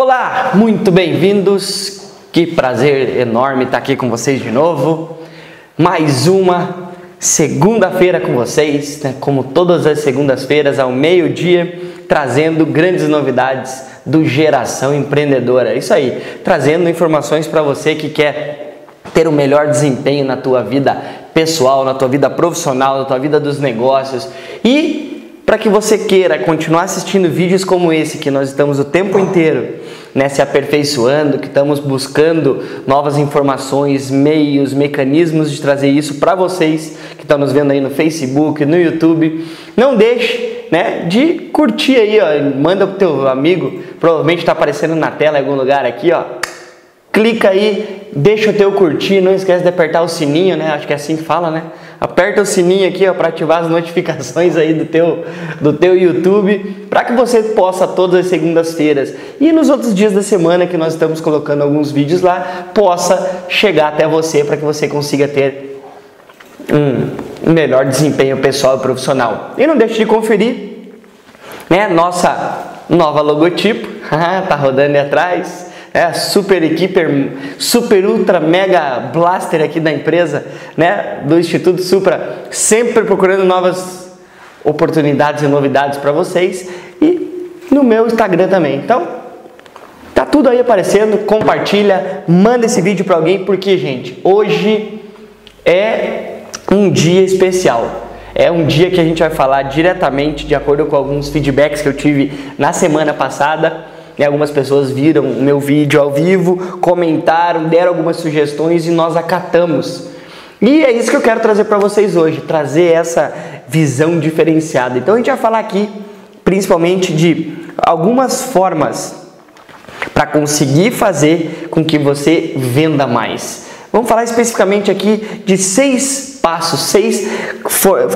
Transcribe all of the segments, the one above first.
Olá, muito bem-vindos. Que prazer enorme estar aqui com vocês de novo. Mais uma segunda-feira com vocês, né? como todas as segundas-feiras ao meio-dia, trazendo grandes novidades do Geração Empreendedora. Isso aí, trazendo informações para você que quer ter o um melhor desempenho na tua vida pessoal, na tua vida profissional, na tua vida dos negócios e para que você queira continuar assistindo vídeos como esse que nós estamos o tempo inteiro né, se aperfeiçoando, que estamos buscando novas informações, meios, mecanismos de trazer isso para vocês que estão nos vendo aí no Facebook, no YouTube. Não deixe né, de curtir aí, ó, manda pro teu amigo, provavelmente está aparecendo na tela em algum lugar aqui, ó. Clica aí, deixa o teu curtir, não esquece de apertar o sininho, né? Acho que é assim que fala, né? Aperta o sininho aqui para ativar as notificações aí do teu, do teu YouTube, para que você possa todas as segundas-feiras e nos outros dias da semana que nós estamos colocando alguns vídeos lá, possa chegar até você para que você consiga ter um melhor desempenho pessoal e profissional. E não deixe de conferir né, nossa nova logotipo, tá rodando aí atrás é super equipe, super ultra mega blaster aqui da empresa, né, do Instituto Supra, sempre procurando novas oportunidades e novidades para vocês e no meu Instagram também. Então, tá tudo aí aparecendo, compartilha, manda esse vídeo para alguém porque, gente, hoje é um dia especial. É um dia que a gente vai falar diretamente de acordo com alguns feedbacks que eu tive na semana passada algumas pessoas viram o meu vídeo ao vivo, comentaram, deram algumas sugestões e nós acatamos. E é isso que eu quero trazer para vocês hoje, trazer essa visão diferenciada. Então a gente vai falar aqui principalmente de algumas formas para conseguir fazer com que você venda mais. Vamos falar especificamente aqui de seis passos, seis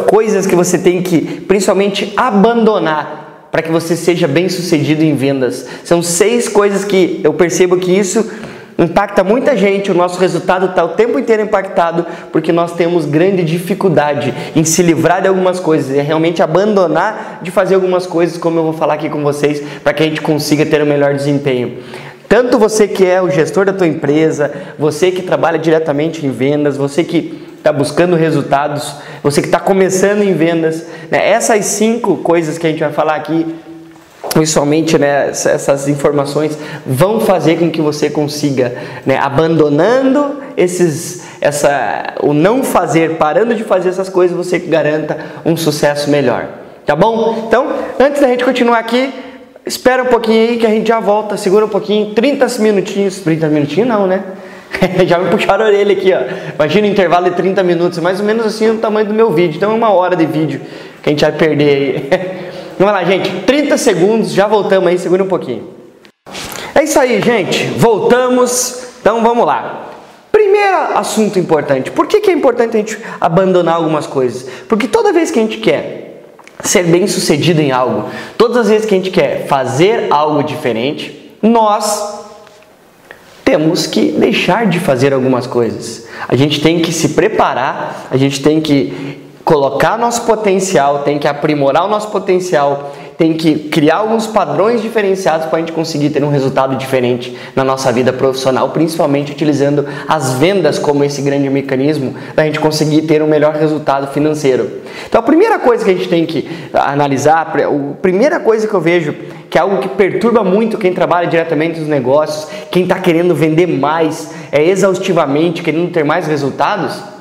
coisas que você tem que principalmente abandonar para que você seja bem sucedido em vendas. São seis coisas que eu percebo que isso impacta muita gente, o nosso resultado está o tempo inteiro impactado porque nós temos grande dificuldade em se livrar de algumas coisas e realmente abandonar de fazer algumas coisas, como eu vou falar aqui com vocês, para que a gente consiga ter o um melhor desempenho. Tanto você que é o gestor da tua empresa, você que trabalha diretamente em vendas, você que está buscando resultados, você que está começando em vendas, né? essas cinco coisas que a gente vai falar aqui, principalmente né, essas informações vão fazer com que você consiga, né, abandonando esses, essa, o não fazer, parando de fazer essas coisas, você garanta um sucesso melhor. Tá bom? Então, antes da gente continuar aqui, espera um pouquinho aí que a gente já volta, segura um pouquinho, 30 minutinhos, 30 minutinhos não, né? Já me puxaram a orelha aqui, ó. Imagina um intervalo de 30 minutos, mais ou menos assim o tamanho do meu vídeo. Então é uma hora de vídeo que a gente vai perder aí. Vamos lá, gente. 30 segundos, já voltamos aí, segura um pouquinho. É isso aí, gente. Voltamos. Então vamos lá. Primeiro assunto importante. Por que, que é importante a gente abandonar algumas coisas? Porque toda vez que a gente quer ser bem sucedido em algo, todas as vezes que a gente quer fazer algo diferente, nós temos que deixar de fazer algumas coisas. A gente tem que se preparar, a gente tem que colocar nosso potencial, tem que aprimorar o nosso potencial, tem que criar alguns padrões diferenciados para a gente conseguir ter um resultado diferente na nossa vida profissional, principalmente utilizando as vendas como esse grande mecanismo da gente conseguir ter um melhor resultado financeiro. Então a primeira coisa que a gente tem que analisar, a primeira coisa que eu vejo que é algo que perturba muito quem trabalha diretamente nos negócios, quem está querendo vender mais, é exaustivamente querendo ter mais resultados,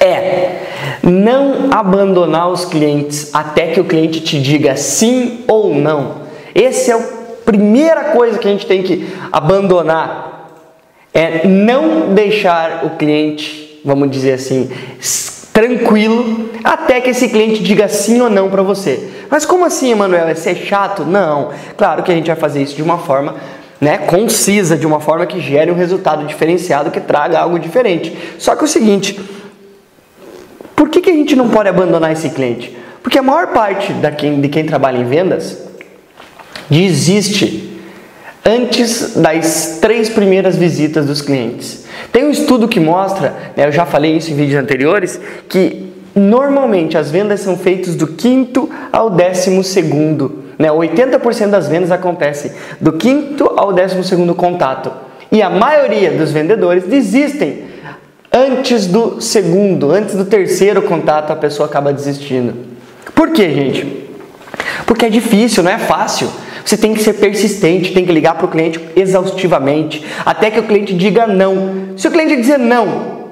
é não abandonar os clientes até que o cliente te diga sim ou não. Essa é a primeira coisa que a gente tem que abandonar. É não deixar o cliente, vamos dizer assim, tranquilo até que esse cliente diga sim ou não para você. Mas como assim, Emanuel? É chato? Não. Claro que a gente vai fazer isso de uma forma né, concisa, de uma forma que gere um resultado diferenciado, que traga algo diferente. Só que é o seguinte, por que, que a gente não pode abandonar esse cliente? Porque a maior parte da quem, de quem trabalha em vendas desiste antes das três primeiras visitas dos clientes. Tem um estudo que mostra, né, eu já falei isso em vídeos anteriores, que normalmente as vendas são feitas do quinto ao décimo segundo Né? 80% das vendas acontece do quinto ao décimo segundo contato. E a maioria dos vendedores desistem antes do segundo, antes do terceiro contato, a pessoa acaba desistindo. Por quê, gente? Porque é difícil, não é fácil. Você tem que ser persistente, tem que ligar para o cliente exaustivamente, até que o cliente diga não. Se o cliente dizer não,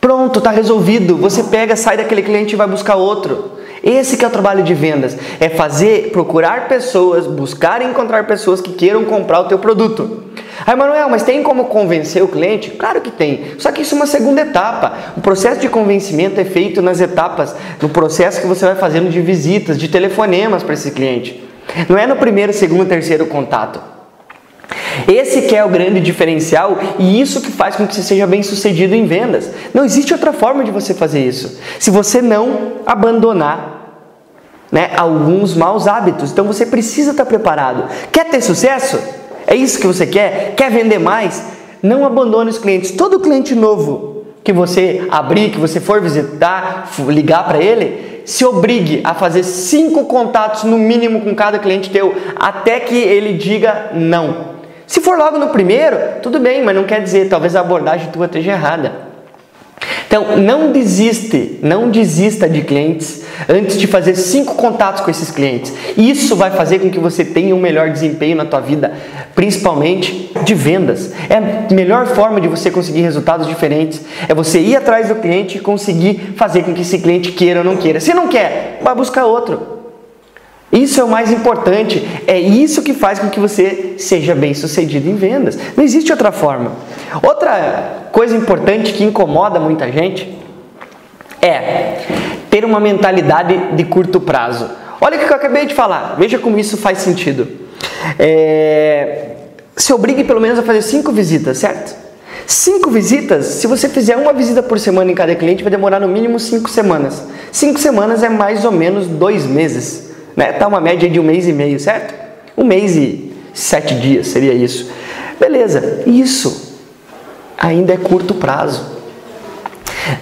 pronto, está resolvido. Você pega, sai daquele cliente e vai buscar outro. Esse que é o trabalho de vendas, é fazer, procurar pessoas, buscar e encontrar pessoas que queiram comprar o teu produto. Ah, Manuel, mas tem como convencer o cliente? Claro que tem. Só que isso é uma segunda etapa. O processo de convencimento é feito nas etapas, no processo que você vai fazendo de visitas, de telefonemas para esse cliente. Não é no primeiro, segundo, terceiro contato. Esse que é o grande diferencial e isso que faz com que você seja bem sucedido em vendas. Não existe outra forma de você fazer isso. Se você não abandonar né, alguns maus hábitos. Então você precisa estar preparado. Quer ter sucesso? É isso que você quer? Quer vender mais? Não abandone os clientes. Todo cliente novo que você abrir, que você for visitar, ligar para ele, se obrigue a fazer cinco contatos no mínimo com cada cliente teu, até que ele diga não. Se for logo no primeiro, tudo bem, mas não quer dizer, talvez a abordagem tua esteja errada. Então, não desiste, não desista de clientes antes de fazer cinco contatos com esses clientes. Isso vai fazer com que você tenha um melhor desempenho na tua vida, principalmente de vendas. É a melhor forma de você conseguir resultados diferentes. É você ir atrás do cliente e conseguir fazer com que esse cliente queira ou não queira. Se não quer, vai buscar outro. Isso é o mais importante, é isso que faz com que você seja bem sucedido em vendas. Não existe outra forma. Outra coisa importante que incomoda muita gente é ter uma mentalidade de curto prazo. Olha o que eu acabei de falar, veja como isso faz sentido. É, se obrigue pelo menos a fazer cinco visitas, certo? Cinco visitas, se você fizer uma visita por semana em cada cliente, vai demorar no mínimo cinco semanas. Cinco semanas é mais ou menos dois meses. Né? Tá uma média de um mês e meio, certo? Um mês e sete dias seria isso. Beleza, isso ainda é curto prazo.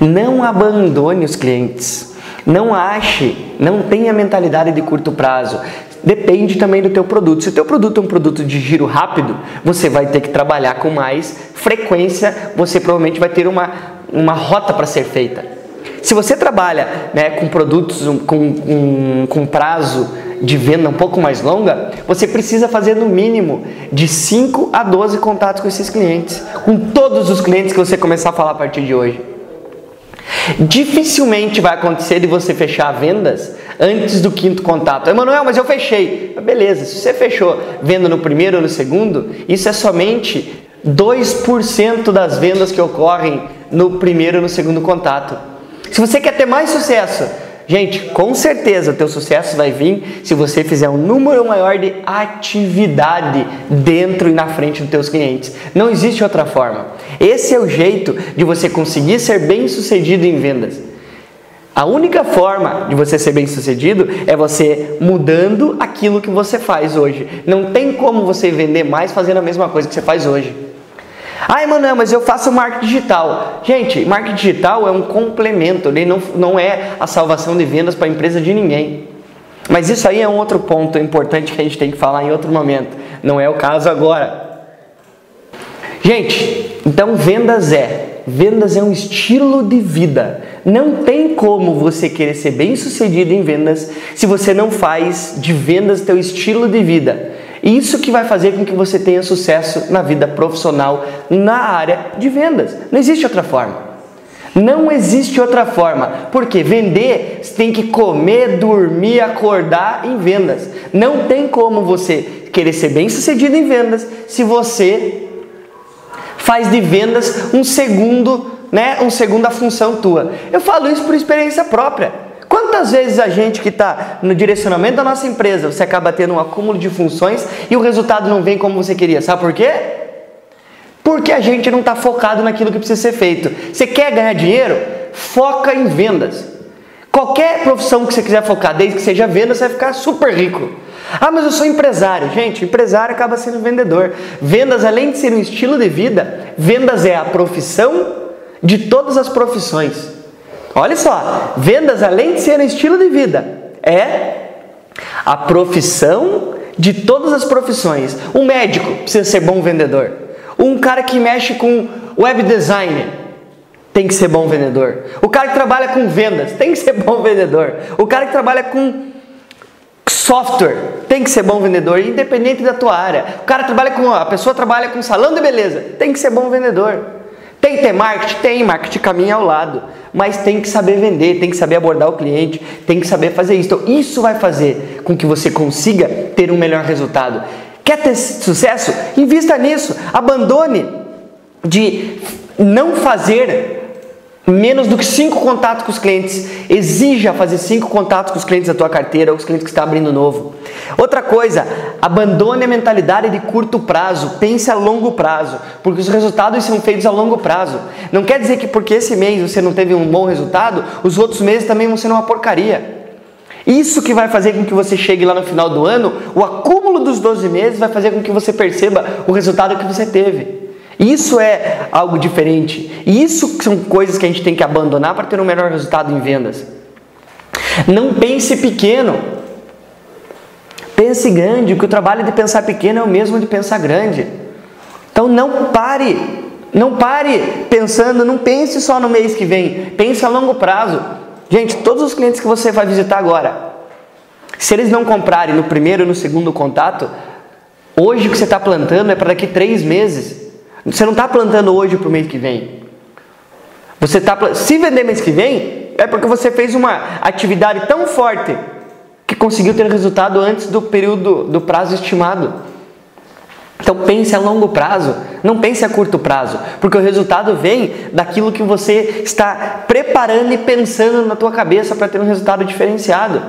Não abandone os clientes. Não ache, não tenha mentalidade de curto prazo. Depende também do teu produto. Se o teu produto é um produto de giro rápido, você vai ter que trabalhar com mais frequência, você provavelmente vai ter uma, uma rota para ser feita. Se você trabalha né, com produtos com, com prazo de venda um pouco mais longa, você precisa fazer no mínimo de 5 a 12 contatos com esses clientes, com todos os clientes que você começar a falar a partir de hoje. Dificilmente vai acontecer de você fechar vendas antes do quinto contato. Emanuel, mas eu fechei. Beleza, se você fechou venda no primeiro ou no segundo, isso é somente 2% das vendas que ocorrem no primeiro ou no segundo contato. Se você quer ter mais sucesso, gente, com certeza o teu sucesso vai vir se você fizer um número maior de atividade dentro e na frente dos teus clientes. Não existe outra forma. Esse é o jeito de você conseguir ser bem sucedido em vendas. A única forma de você ser bem sucedido é você mudando aquilo que você faz hoje. Não tem como você vender mais fazendo a mesma coisa que você faz hoje. Ah, Emanuel, mas eu faço marketing digital. Gente, marketing digital é um complemento, ele não, não é a salvação de vendas para a empresa de ninguém. Mas isso aí é um outro ponto importante que a gente tem que falar em outro momento. Não é o caso agora. Gente, então vendas é. Vendas é um estilo de vida. Não tem como você querer ser bem sucedido em vendas se você não faz de vendas teu estilo de vida. Isso que vai fazer com que você tenha sucesso na vida profissional na área de vendas. Não existe outra forma. Não existe outra forma. Porque vender, você tem que comer, dormir, acordar em vendas. Não tem como você querer ser bem sucedido em vendas se você faz de vendas um segundo, né, uma segunda função tua. Eu falo isso por experiência própria. Quantas vezes a gente que está no direcionamento da nossa empresa, você acaba tendo um acúmulo de funções e o resultado não vem como você queria? Sabe por quê? Porque a gente não está focado naquilo que precisa ser feito. Você quer ganhar dinheiro? Foca em vendas. Qualquer profissão que você quiser focar, desde que seja vendas, você vai ficar super rico. Ah, mas eu sou empresário. Gente, empresário acaba sendo vendedor. Vendas, além de ser um estilo de vida, vendas é a profissão de todas as profissões. Olha só, vendas além de ser um estilo de vida, é A profissão de todas as profissões. Um médico precisa ser bom vendedor. Um cara que mexe com web design tem que ser bom vendedor. O cara que trabalha com vendas tem que ser bom vendedor. O cara que trabalha com software tem que ser bom vendedor, independente da tua área. O cara trabalha com a pessoa trabalha com salão de beleza, tem que ser bom vendedor. Tem que ter marketing? Tem, marketing caminha ao lado. Mas tem que saber vender, tem que saber abordar o cliente, tem que saber fazer isso. Então, isso vai fazer com que você consiga ter um melhor resultado. Quer ter sucesso? Invista nisso. Abandone de não fazer menos do que cinco contatos com os clientes. Exija fazer cinco contatos com os clientes da tua carteira ou os clientes que está abrindo novo. Outra coisa, abandone a mentalidade de curto prazo, pense a longo prazo, porque os resultados são feitos a longo prazo. Não quer dizer que porque esse mês você não teve um bom resultado, os outros meses também vão ser uma porcaria. Isso que vai fazer com que você chegue lá no final do ano, o acúmulo dos 12 meses vai fazer com que você perceba o resultado que você teve. Isso é algo diferente. Isso são coisas que a gente tem que abandonar para ter um melhor resultado em vendas. Não pense pequeno. Pense grande, que o trabalho de pensar pequeno é o mesmo de pensar grande. Então não pare, não pare pensando, não pense só no mês que vem, pense a longo prazo. Gente, todos os clientes que você vai visitar agora, se eles não comprarem no primeiro e no segundo contato, hoje o que você está plantando é para daqui três meses. Você não está plantando hoje para o mês que vem. Você está se vender mês que vem é porque você fez uma atividade tão forte que conseguiu ter resultado antes do período do prazo estimado. Então pense a longo prazo, não pense a curto prazo, porque o resultado vem daquilo que você está preparando e pensando na tua cabeça para ter um resultado diferenciado.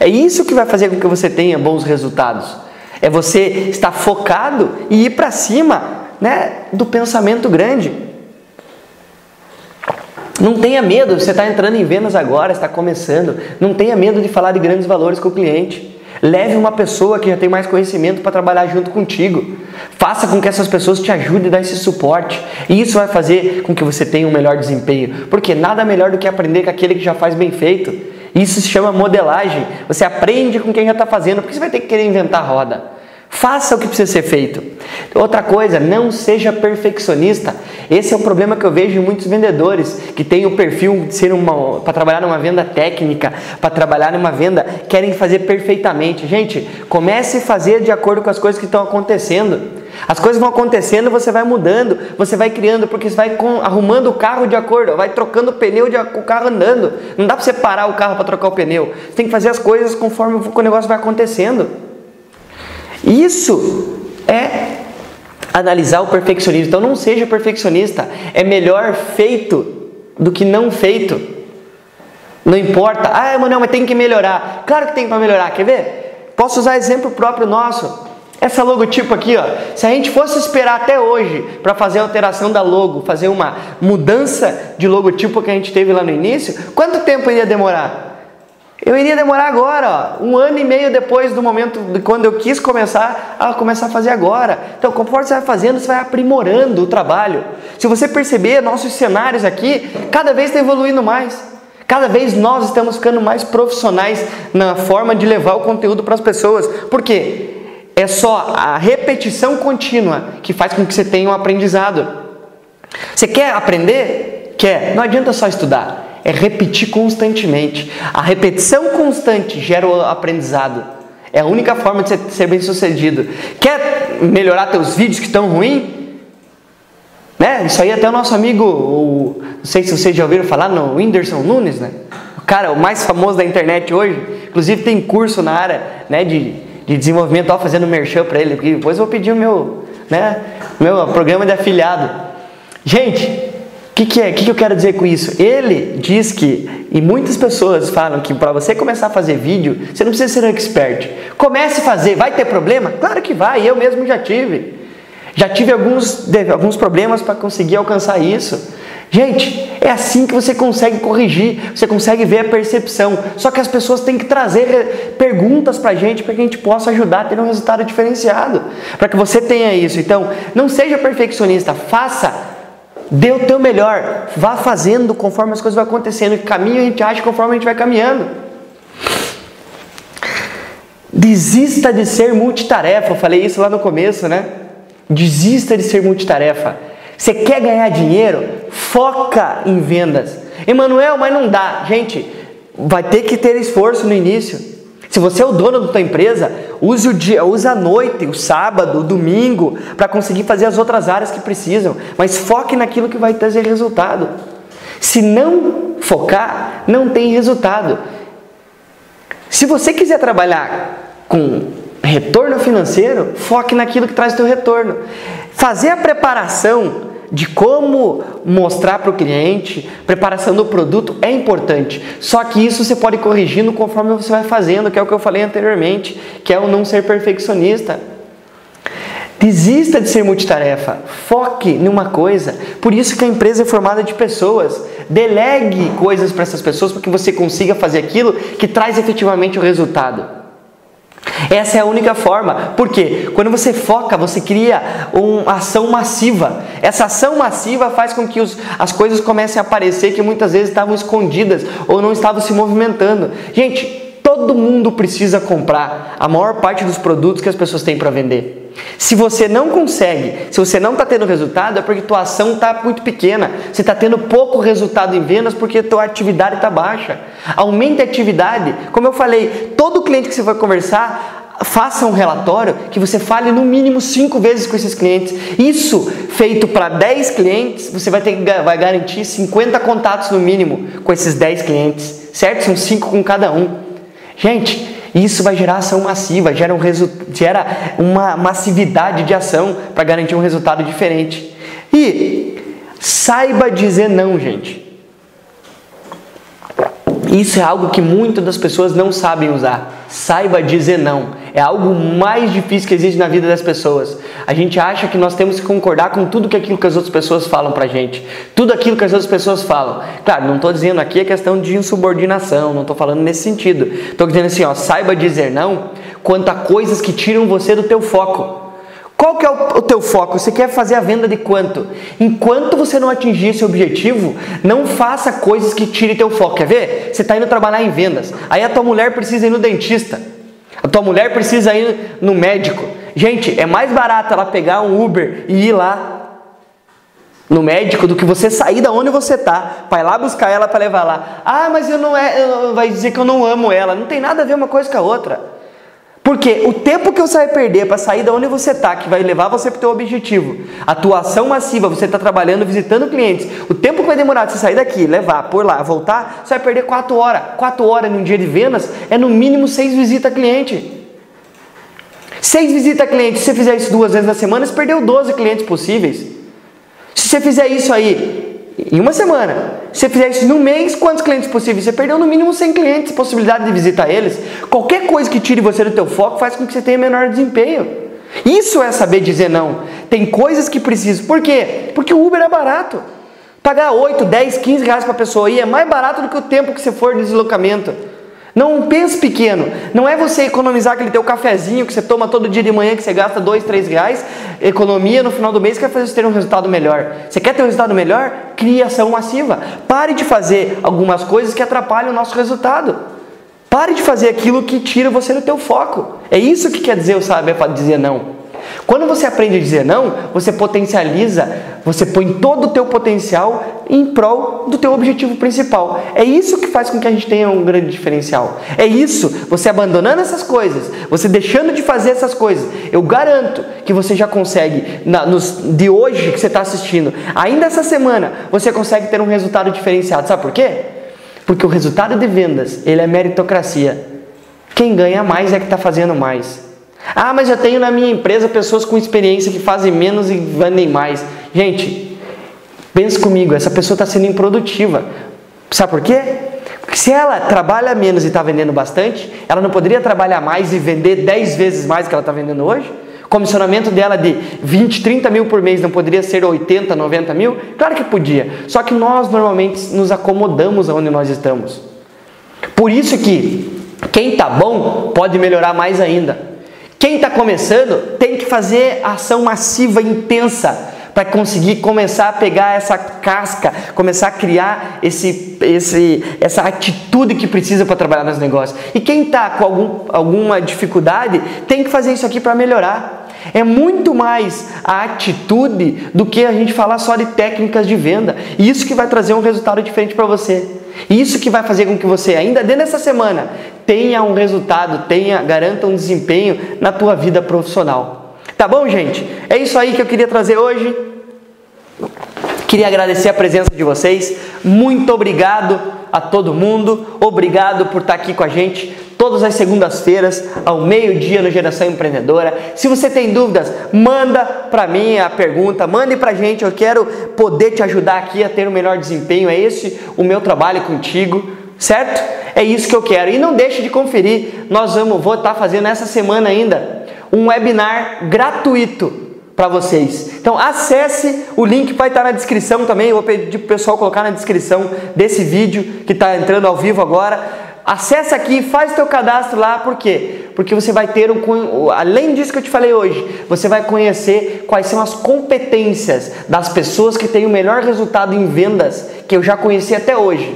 É isso que vai fazer com que você tenha bons resultados. É você estar focado e ir para cima né, do pensamento grande. Não tenha medo, você está entrando em vendas agora, está começando. Não tenha medo de falar de grandes valores com o cliente. Leve uma pessoa que já tem mais conhecimento para trabalhar junto contigo. Faça com que essas pessoas te ajudem a dar esse suporte. E isso vai fazer com que você tenha um melhor desempenho. Porque nada melhor do que aprender com aquele que já faz bem feito. Isso se chama modelagem. Você aprende com quem já está fazendo, porque você vai ter que querer inventar roda. Faça o que precisa ser feito. Outra coisa, não seja perfeccionista. Esse é o problema que eu vejo em muitos vendedores que têm o perfil de ser uma para trabalhar numa venda técnica, para trabalhar numa venda, querem fazer perfeitamente. Gente, comece a fazer de acordo com as coisas que estão acontecendo. As coisas vão acontecendo, você vai mudando, você vai criando, porque você vai arrumando o carro de acordo, vai trocando o pneu de o carro andando. Não dá para você parar o carro para trocar o pneu. Você tem que fazer as coisas conforme o negócio vai acontecendo. Isso é analisar o perfeccionismo. Então não seja perfeccionista. É melhor feito do que não feito. Não importa. Ah, Emanuel, mas tem que melhorar. Claro que tem para melhorar. Quer ver? Posso usar exemplo próprio nosso. Essa logotipo aqui, ó, se a gente fosse esperar até hoje para fazer a alteração da logo, fazer uma mudança de logotipo que a gente teve lá no início, quanto tempo iria demorar? Eu iria demorar agora, ó, um ano e meio depois do momento de quando eu quis começar a começar a fazer agora. Então, conforme você vai fazendo, você vai aprimorando o trabalho. Se você perceber, nossos cenários aqui cada vez está evoluindo mais. Cada vez nós estamos ficando mais profissionais na forma de levar o conteúdo para as pessoas. Por quê? É só a repetição contínua que faz com que você tenha um aprendizado. Você quer aprender? Quer. Não adianta só estudar é repetir constantemente. A repetição constante gera o aprendizado. É a única forma de ser bem sucedido. Quer melhorar teus vídeos que estão ruins? Né? Isso aí até o nosso amigo, o, não sei se vocês já ouviram falar, no Whindersson Nunes, né? O cara, o mais famoso da internet hoje. Inclusive tem curso na área né, de, de desenvolvimento, ó, fazendo merchan para ele, depois eu vou pedir o meu, né, meu programa de afiliado. Gente, que, que é? O que, que eu quero dizer com isso? Ele diz que, e muitas pessoas falam que para você começar a fazer vídeo, você não precisa ser um expert. Comece a fazer, vai ter problema? Claro que vai, eu mesmo já tive. Já tive alguns, alguns problemas para conseguir alcançar isso. Gente, é assim que você consegue corrigir, você consegue ver a percepção. Só que as pessoas têm que trazer perguntas para a gente para que a gente possa ajudar a ter um resultado diferenciado. Para que você tenha isso. Então, não seja perfeccionista, faça Dê o teu melhor. Vá fazendo conforme as coisas vão acontecendo. Que caminho a gente acha conforme a gente vai caminhando. Desista de ser multitarefa. Eu falei isso lá no começo, né? Desista de ser multitarefa. Você quer ganhar dinheiro? Foca em vendas. Emanuel, mas não dá. Gente, vai ter que ter esforço no início. Se você é o dono da tua empresa, use o dia, use a noite, o sábado, o domingo, para conseguir fazer as outras áreas que precisam, mas foque naquilo que vai trazer resultado. Se não focar, não tem resultado. Se você quiser trabalhar com retorno financeiro, foque naquilo que traz teu retorno. Fazer a preparação de como mostrar para o cliente, preparação do produto é importante. Só que isso você pode corrigindo conforme você vai fazendo, que é o que eu falei anteriormente, que é o não ser perfeccionista. Desista de ser multitarefa, foque numa coisa. Por isso que a empresa é formada de pessoas. Delegue coisas para essas pessoas para que você consiga fazer aquilo que traz efetivamente o resultado. Essa é a única forma. Porque quando você foca, você cria uma ação massiva. Essa ação massiva faz com que os, as coisas comecem a aparecer que muitas vezes estavam escondidas ou não estavam se movimentando. Gente, todo mundo precisa comprar a maior parte dos produtos que as pessoas têm para vender. Se você não consegue, se você não está tendo resultado, é porque tua ação está muito pequena. Você está tendo pouco resultado em vendas porque tua atividade está baixa. Aumente a atividade. Como eu falei, todo cliente que você vai conversar, faça um relatório que você fale no mínimo cinco vezes com esses clientes. Isso feito para 10 clientes, você vai ter vai garantir 50 contatos no mínimo com esses 10 clientes, certo? São 5 com cada um. Gente, isso vai gerar ação massiva, gera, um gera uma massividade de ação para garantir um resultado diferente. E saiba dizer não, gente. Isso é algo que muitas das pessoas não sabem usar. Saiba dizer não. É algo mais difícil que existe na vida das pessoas. A gente acha que nós temos que concordar com tudo que aquilo que as outras pessoas falam pra gente. Tudo aquilo que as outras pessoas falam. Claro, não estou dizendo aqui a questão de insubordinação, não estou falando nesse sentido. Estou dizendo assim, ó, saiba dizer não quanto a coisas que tiram você do teu foco. Qual que é o, teu foco? Você quer fazer a venda de quanto? Enquanto você não atingir esse objetivo, não faça coisas que tirem teu foco. Quer ver? Você está indo trabalhar em vendas. Aí a tua mulher precisa ir no dentista. A tua mulher precisa ir no médico. Gente, é mais barato ela pegar um Uber e ir lá no médico do que você sair da onde você tá, para ir lá buscar ela para levar lá. Ah, mas eu não é, vai dizer que eu não amo ela. Não tem nada a ver uma coisa com a outra. Porque o tempo que você vai perder para sair da onde você está, que vai levar você para o teu objetivo, atuação massiva, você está trabalhando, visitando clientes, o tempo que vai demorar de você sair daqui, levar, por lá, voltar, você vai perder 4 horas. 4 horas num dia de vendas é no mínimo 6 visitas a cliente. 6 visitas a cliente, se você fizer isso duas vezes na semana, você perdeu 12 clientes possíveis. Se você fizer isso aí em uma semana. Se você fizer isso no mês, quantos clientes possíveis? Você perdeu no mínimo 100 clientes, possibilidade de visitar eles. Qualquer coisa que tire você do teu foco faz com que você tenha menor desempenho. Isso é saber dizer não. Tem coisas que precisam. Por quê? Porque o Uber é barato. Pagar 8, 10, 15 reais para a pessoa ir é mais barato do que o tempo que você for de deslocamento. Não pense pequeno. Não é você economizar aquele teu cafezinho que você toma todo dia de manhã, que você gasta dois, três reais, economia no final do mês, que vai fazer você ter um resultado melhor. Você quer ter um resultado melhor? Crie ação massiva. Pare de fazer algumas coisas que atrapalham o nosso resultado. Pare de fazer aquilo que tira você do teu foco. É isso que quer dizer o saber dizer não. Quando você aprende a dizer não, você potencializa, você põe todo o teu potencial em prol do teu objetivo principal. É isso que faz com que a gente tenha um grande diferencial. É isso, você abandonando essas coisas, você deixando de fazer essas coisas. Eu garanto que você já consegue, na, nos, de hoje que você está assistindo, ainda essa semana, você consegue ter um resultado diferenciado. Sabe por quê? Porque o resultado de vendas, ele é meritocracia. Quem ganha mais é que está fazendo mais. Ah, mas eu tenho na minha empresa pessoas com experiência que fazem menos e vendem mais. Gente, pense comigo, essa pessoa está sendo improdutiva. Sabe por quê? Porque se ela trabalha menos e está vendendo bastante, ela não poderia trabalhar mais e vender 10 vezes mais do que ela está vendendo hoje? O comissionamento dela de 20, 30 mil por mês não poderia ser 80, 90 mil? Claro que podia. Só que nós normalmente nos acomodamos onde nós estamos. Por isso que quem está bom pode melhorar mais ainda. Quem está começando tem que fazer ação massiva, intensa, para conseguir começar a pegar essa casca, começar a criar esse, esse, essa atitude que precisa para trabalhar nos negócios. E quem está com algum, alguma dificuldade tem que fazer isso aqui para melhorar. É muito mais a atitude do que a gente falar só de técnicas de venda. E isso que vai trazer um resultado diferente para você. Isso que vai fazer com que você, ainda dentro dessa semana, tenha um resultado, tenha, garanta um desempenho na tua vida profissional. Tá bom, gente? É isso aí que eu queria trazer hoje. Queria agradecer a presença de vocês. Muito obrigado a todo mundo. Obrigado por estar aqui com a gente todas as segundas-feiras, ao meio-dia no Geração Empreendedora. Se você tem dúvidas, manda para mim a pergunta, mande para gente. Eu quero poder te ajudar aqui a ter um melhor desempenho. É esse o meu trabalho contigo, certo? É isso que eu quero. E não deixe de conferir. Nós vamos, vou estar fazendo essa semana ainda um webinar gratuito para vocês. Então acesse, o link vai estar na descrição também. Eu vou pedir o pessoal colocar na descrição desse vídeo que está entrando ao vivo agora Acesse aqui, faz teu cadastro lá, por quê? Porque você vai ter um além disso que eu te falei hoje, você vai conhecer quais são as competências das pessoas que têm o melhor resultado em vendas que eu já conheci até hoje.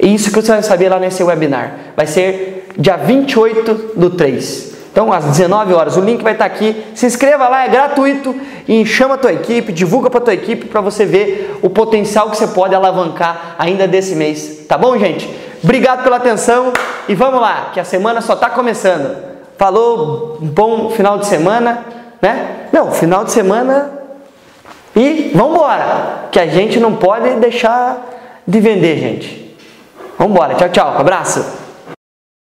E isso que você vai saber lá nesse webinar. Vai ser dia 28 do 3. Então, às 19 horas, o link vai estar aqui. Se inscreva lá, é gratuito e chama a tua equipe, divulga para tua equipe para você ver o potencial que você pode alavancar ainda desse mês. Tá bom, gente? Obrigado pela atenção e vamos lá, que a semana só está começando. Falou, um bom final de semana, né? Não, final de semana e vamos embora, que a gente não pode deixar de vender, gente. Vamos embora, tchau, tchau, abraço.